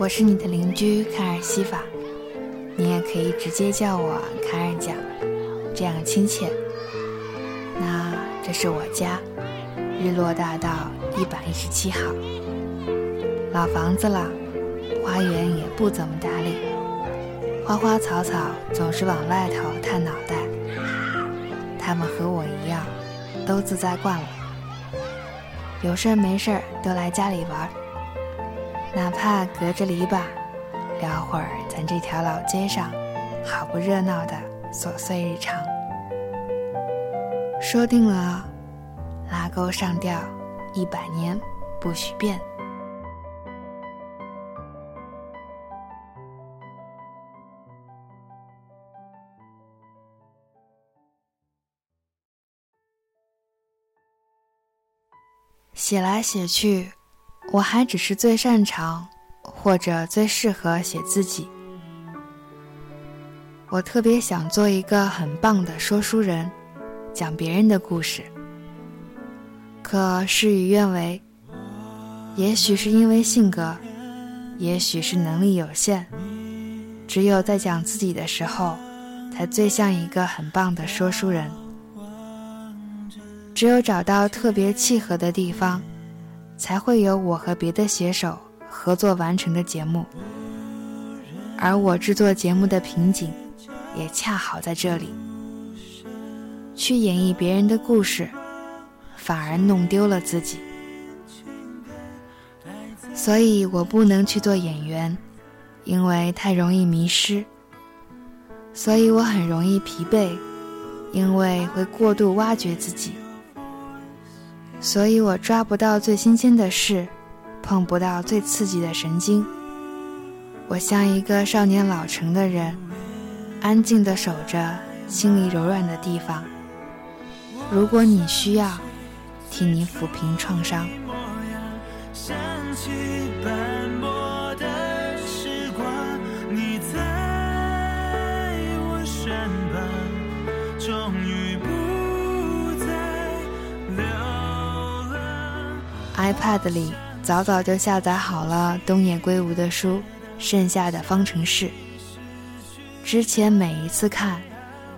我是你的邻居卡尔西法，你也可以直接叫我卡尔酱，这样亲切。那这是我家，日落大道一百一十七号，老房子了，花园也不怎么打理，花花草草总是往外头探脑袋。他们和我一样，都自在惯了，有事没事都来家里玩。哪怕隔着篱笆，聊会儿咱这条老街上好不热闹的琐碎日常。说定了，拉钩上吊，一百年不许变。写来写去。我还只是最擅长，或者最适合写自己。我特别想做一个很棒的说书人，讲别人的故事。可事与愿违，也许是因为性格，也许是能力有限，只有在讲自己的时候，才最像一个很棒的说书人。只有找到特别契合的地方。才会有我和别的写手合作完成的节目，而我制作节目的瓶颈，也恰好在这里。去演绎别人的故事，反而弄丢了自己。所以我不能去做演员，因为太容易迷失。所以我很容易疲惫，因为会过度挖掘自己。所以我抓不到最新鲜的事，碰不到最刺激的神经。我像一个少年老成的人，安静地守着心里柔软的地方。如果你需要，替你抚平创伤。iPad 里早早就下载好了东野圭吾的书《剩下的方程式》。之前每一次看，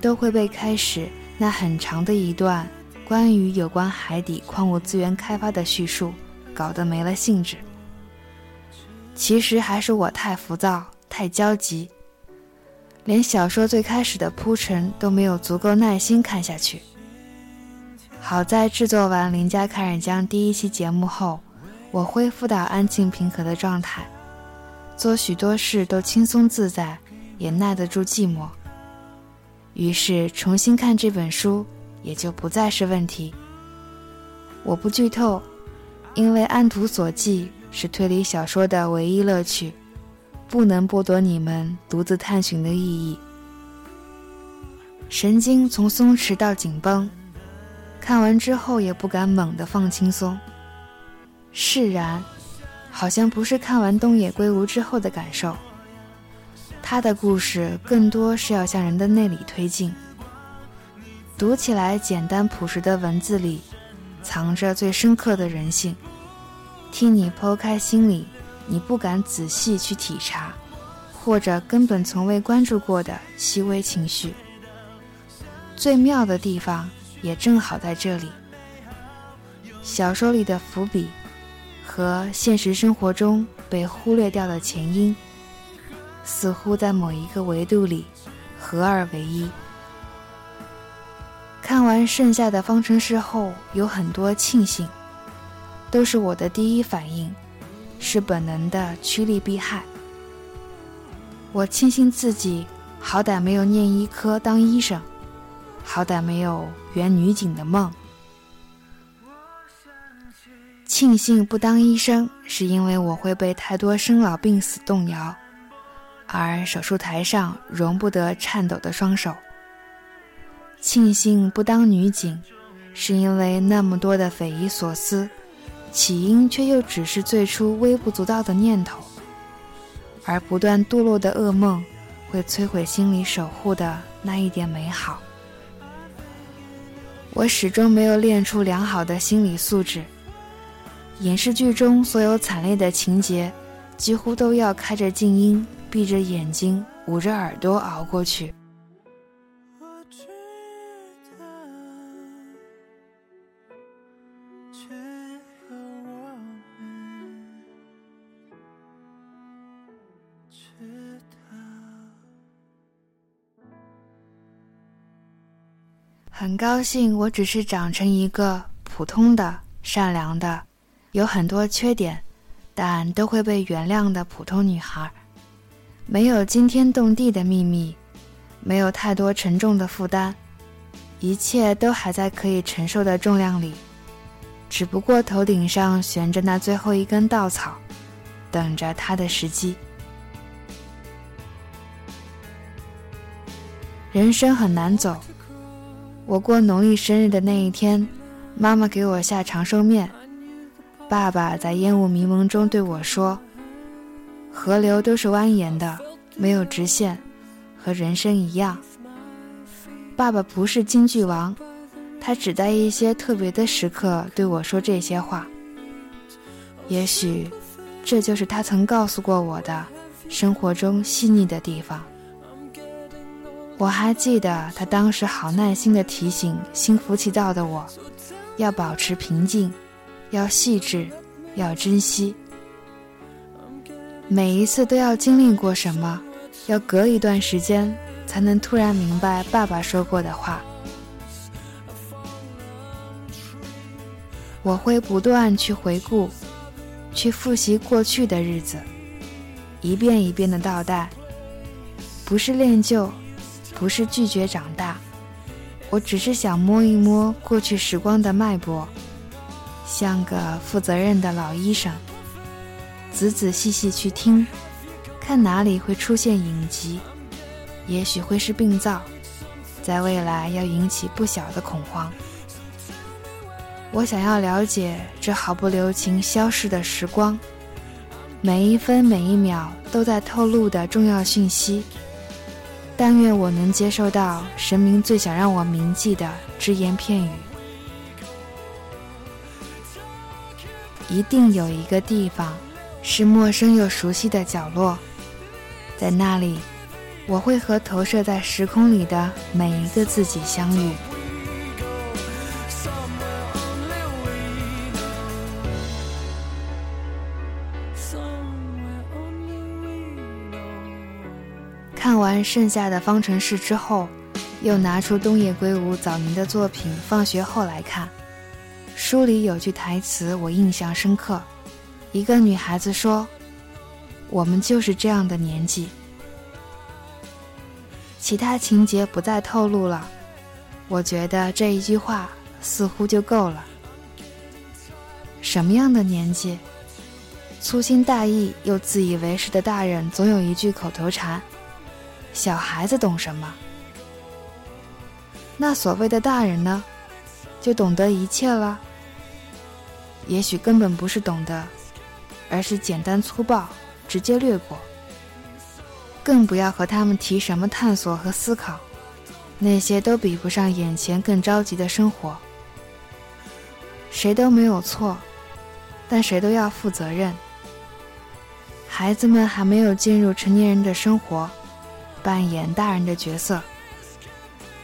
都会被开始那很长的一段关于有关海底矿物资源开发的叙述搞得没了兴致。其实还是我太浮躁、太焦急，连小说最开始的铺陈都没有足够耐心看下去。好在制作完《邻家看人江》第一期节目后，我恢复到安静平和的状态，做许多事都轻松自在，也耐得住寂寞。于是重新看这本书也就不再是问题。我不剧透，因为按图索骥是推理小说的唯一乐趣，不能剥夺你们独自探寻的意义。神经从松弛到紧绷。看完之后也不敢猛地放轻松，释然，好像不是看完东野圭吾之后的感受。他的故事更多是要向人的内里推进，读起来简单朴实的文字里，藏着最深刻的人性，替你剖开心里你不敢仔细去体察，或者根本从未关注过的细微情绪。最妙的地方。也正好在这里，小说里的伏笔和现实生活中被忽略掉的前因，似乎在某一个维度里合二为一。看完剩下的方程式后，有很多庆幸，都是我的第一反应，是本能的趋利避害。我庆幸自己好歹没有念医科当医生。好歹没有圆女警的梦。庆幸不当医生，是因为我会被太多生老病死动摇，而手术台上容不得颤抖的双手。庆幸不当女警，是因为那么多的匪夷所思，起因却又只是最初微不足道的念头，而不断堕落的噩梦，会摧毁心里守护的那一点美好。我始终没有练出良好的心理素质。影视剧中所有惨烈的情节，几乎都要开着静音，闭着眼睛，捂着耳朵熬过去。很高兴，我只是长成一个普通的、善良的，有很多缺点，但都会被原谅的普通女孩。没有惊天动地的秘密，没有太多沉重的负担，一切都还在可以承受的重量里。只不过头顶上悬着那最后一根稻草，等着它的时机。人生很难走。我过农历生日的那一天，妈妈给我下长寿面，爸爸在烟雾迷蒙中对我说：“河流都是蜿蜒的，没有直线，和人生一样。”爸爸不是京剧王，他只在一些特别的时刻对我说这些话。也许，这就是他曾告诉过我的生活中细腻的地方。我还记得他当时好耐心的提醒心浮气躁的我，要保持平静，要细致，要珍惜。每一次都要经历过什么，要隔一段时间才能突然明白爸爸说过的话。我会不断去回顾，去复习过去的日子，一遍一遍的倒带，不是练就。不是拒绝长大，我只是想摸一摸过去时光的脉搏，像个负责任的老医生，仔仔细细去听，看哪里会出现隐疾，也许会是病灶，在未来要引起不小的恐慌。我想要了解这毫不留情消逝的时光，每一分每一秒都在透露的重要讯息。但愿我能接受到神明最想让我铭记的只言片语。一定有一个地方，是陌生又熟悉的角落，在那里，我会和投射在时空里的每一个自己相遇。看完剩下的方程式之后，又拿出东野圭吾早年的作品《放学后》来看。书里有句台词我印象深刻，一个女孩子说：“我们就是这样的年纪。”其他情节不再透露了。我觉得这一句话似乎就够了。什么样的年纪？粗心大意又自以为是的大人总有一句口头禅。小孩子懂什么？那所谓的大人呢，就懂得一切了？也许根本不是懂得，而是简单粗暴，直接略过。更不要和他们提什么探索和思考，那些都比不上眼前更着急的生活。谁都没有错，但谁都要负责任。孩子们还没有进入成年人的生活。扮演大人的角色，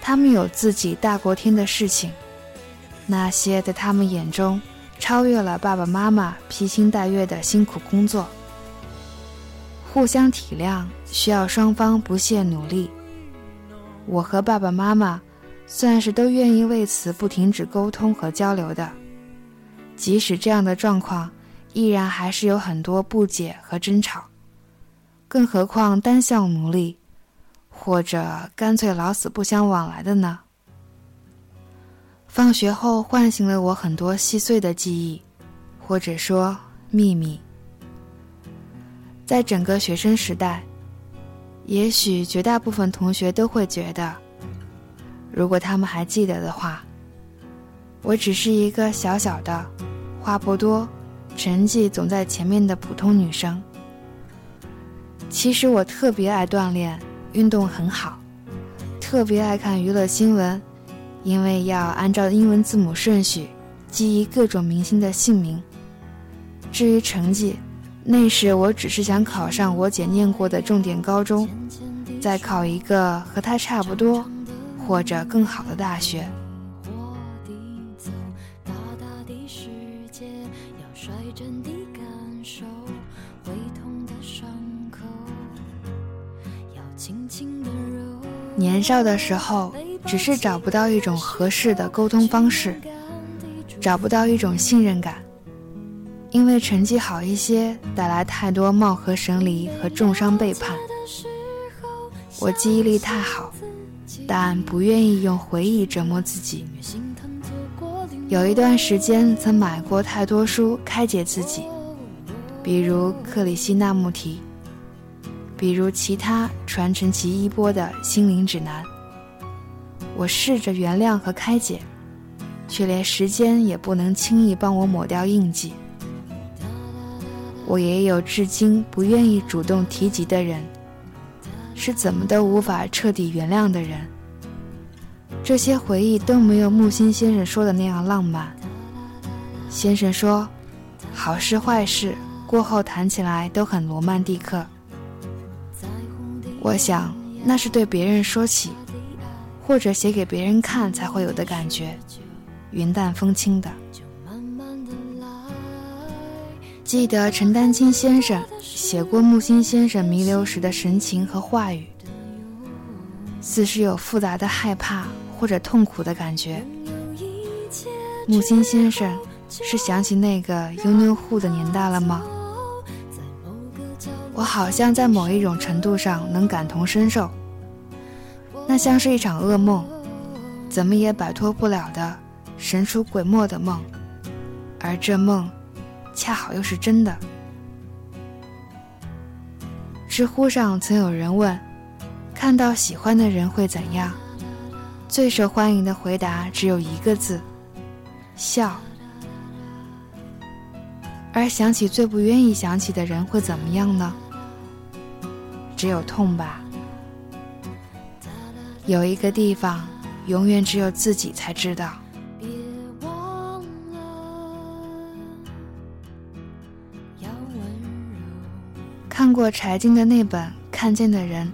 他们有自己大过天的事情，那些在他们眼中超越了爸爸妈妈披星戴月的辛苦工作。互相体谅，需要双方不懈努力。我和爸爸妈妈算是都愿意为此不停止沟通和交流的，即使这样的状况，依然还是有很多不解和争吵，更何况单向努力。或者干脆老死不相往来的呢？放学后唤醒了我很多细碎的记忆，或者说秘密。在整个学生时代，也许绝大部分同学都会觉得，如果他们还记得的话，我只是一个小小的、话不多、成绩总在前面的普通女生。其实我特别爱锻炼。运动很好，特别爱看娱乐新闻，因为要按照英文字母顺序记忆各种明星的姓名。至于成绩，那时我只是想考上我姐念过的重点高中，再考一个和她差不多或者更好的大学。年少的时候，只是找不到一种合适的沟通方式，找不到一种信任感。因为成绩好一些，带来太多貌合神离和重伤背叛。我记忆力太好，但不愿意用回忆折磨自己。有一段时间，曾买过太多书开解自己，比如克里希那穆提。比如其他传承其衣钵的心灵指南，我试着原谅和开解，却连时间也不能轻易帮我抹掉印记。我也有至今不愿意主动提及的人，是怎么都无法彻底原谅的人。这些回忆都没有木心先生说的那样浪漫。先生说，好事坏事过后谈起来都很罗曼蒂克。我想，那是对别人说起，或者写给别人看才会有的感觉，云淡风轻的。记得陈丹青先生写过木心先生弥留时的神情和话语，似是有复杂的害怕或者痛苦的感觉。木心先生是想起那个优妞户的年代了吗？我好像在某一种程度上能感同身受，那像是一场噩梦，怎么也摆脱不了的神出鬼没的梦，而这梦，恰好又是真的。知乎上曾有人问：“看到喜欢的人会怎样？”最受欢迎的回答只有一个字：笑。而想起最不愿意想起的人会怎么样呢？只有痛吧。有一个地方，永远只有自己才知道。看过柴静的那本《看见的人》，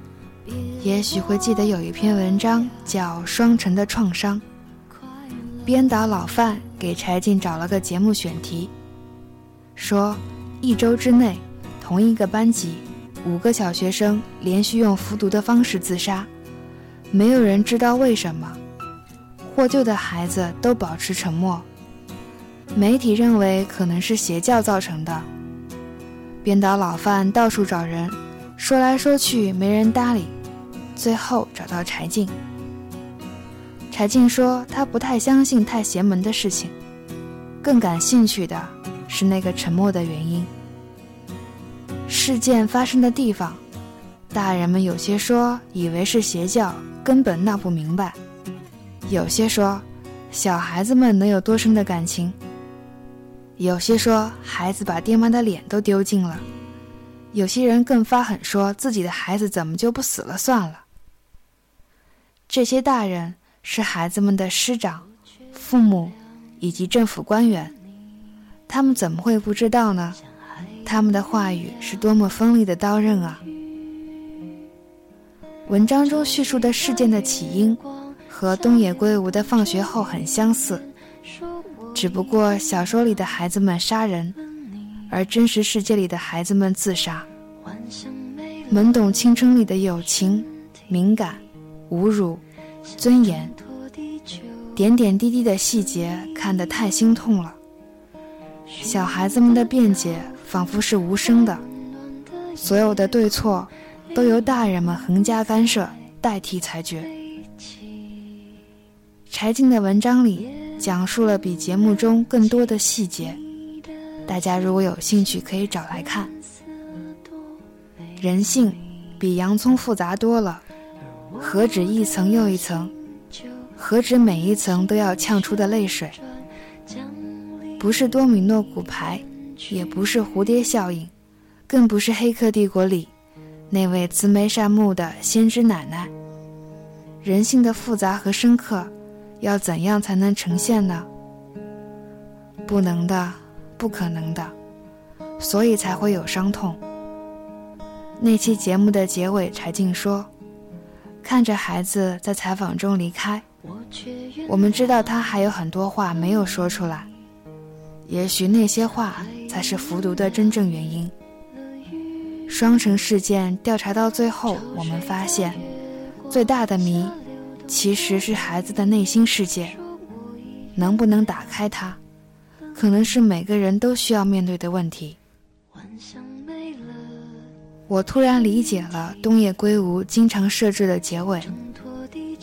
也许会记得有一篇文章叫《双城的创伤》。编导老范给柴静找了个节目选题，说一周之内，同一个班级。五个小学生连续用服毒的方式自杀，没有人知道为什么。获救的孩子都保持沉默。媒体认为可能是邪教造成的。编导老范到处找人，说来说去没人搭理，最后找到柴静。柴静说他不太相信太邪门的事情，更感兴趣的是那个沉默的原因。事件发生的地方，大人们有些说以为是邪教，根本闹不明白；有些说小孩子们能有多深的感情；有些说孩子把爹妈的脸都丢尽了；有些人更发狠，说自己的孩子怎么就不死了算了。这些大人是孩子们的师长、父母以及政府官员，他们怎么会不知道呢？他们的话语是多么锋利的刀刃啊！文章中叙述的事件的起因和东野圭吾的《放学后》很相似，只不过小说里的孩子们杀人，而真实世界里的孩子们自杀。懵懂青春里的友情、敏感、侮辱、尊严，点点滴滴的细节看得太心痛了。小孩子们的辩解。仿佛是无声的，所有的对错都由大人们横加干涉，代替裁决。柴静的文章里讲述了比节目中更多的细节，大家如果有兴趣可以找来看。人性比洋葱复杂多了，何止一层又一层，何止每一层都要呛出的泪水？不是多米诺骨牌。也不是蝴蝶效应，更不是《黑客帝国》里那位慈眉善目的先知奶奶。人性的复杂和深刻，要怎样才能呈现呢？不能的，不可能的，所以才会有伤痛。那期节目的结尾，柴静说：“看着孩子在采访中离开，我们知道他还有很多话没有说出来。也许那些话才是服毒的真正原因。”双城事件调查到最后，我们发现，最大的谜，其实是孩子的内心世界。能不能打开它，可能是每个人都需要面对的问题。我突然理解了东野圭吾经常设置的结尾，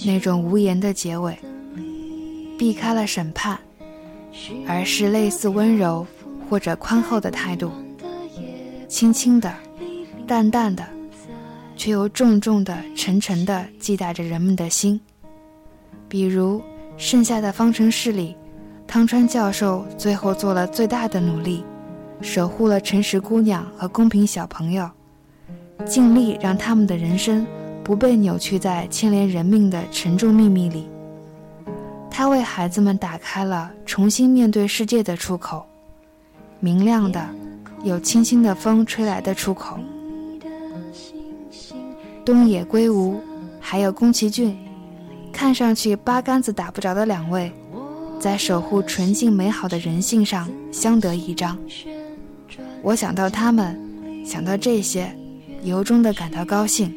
那种无言的结尾，避开了审判，而是类似温柔或者宽厚的态度，轻轻的。淡淡的，却又重重的、沉沉的记打着人们的心。比如《剩下的方程式》里，汤川教授最后做了最大的努力，守护了诚实姑娘和公平小朋友，尽力让他们的人生不被扭曲在牵连人命的沉重秘密里。他为孩子们打开了重新面对世界的出口，明亮的、有清新的风吹来的出口。东野圭吾，还有宫崎骏，看上去八竿子打不着的两位，在守护纯净美好的人性上相得益彰。我想到他们，想到这些，由衷的感到高兴。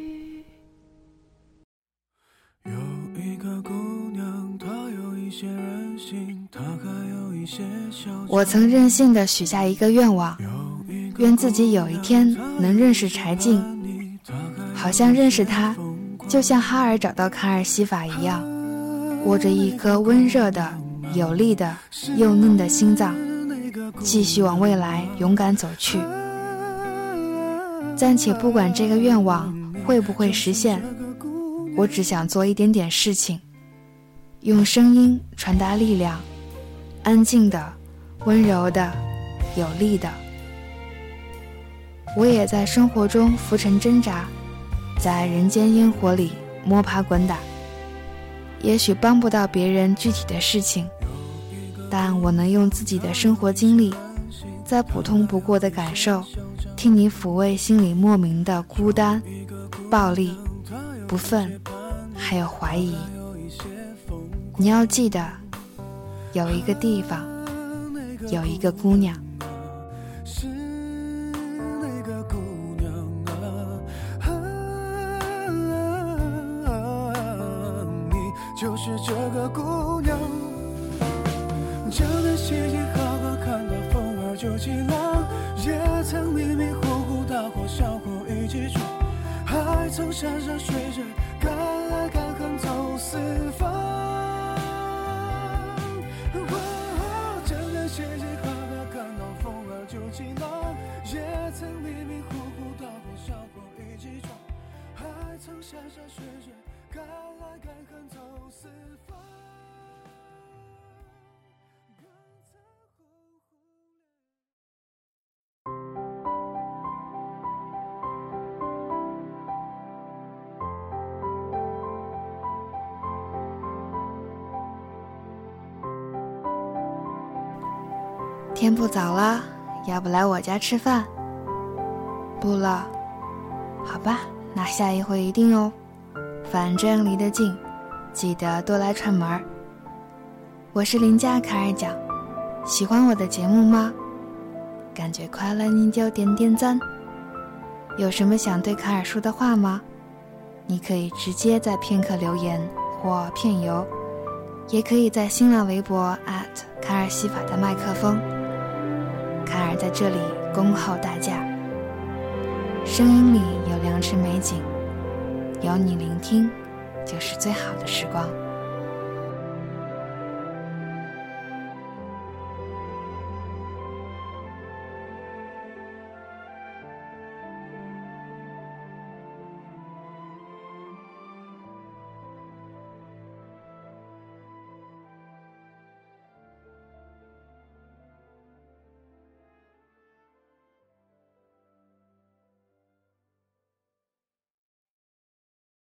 我曾任性的许下一个愿望，愿自己有一天能认识柴静。好像认识他，就像哈尔找到卡尔西法一样，握着一颗温热的、有力的、幼嫩的心脏，继续往未来勇敢走去。暂且不管这个愿望会不会实现，我只想做一点点事情，用声音传达力量，安静的、温柔的、有力的。我也在生活中浮沉挣扎。在人间烟火里摸爬滚打，也许帮不到别人具体的事情，但我能用自己的生活经历，再普通不过的感受，替你抚慰心里莫名的孤单、暴力、不忿，还有怀疑。你要记得，有一个地方，有一个姑娘。就是这个姑娘，江南细雨好好看到风儿就起浪，也曾迷迷糊糊大火小火一起闯，还曾山山水水曾山山水水。敢爱敢恨走四方。天不早了，要不来我家吃饭？不了，好吧，那下一回一定哦。反正离得近，记得多来串门儿。我是邻家卡尔讲，喜欢我的节目吗？感觉快乐你就点点赞。有什么想对卡尔说的话吗？你可以直接在片刻留言或片邮，也可以在新浪微博卡尔西法的麦克风。卡尔在这里恭候大驾。声音里良辰美景。有你聆听，就是最好的时光。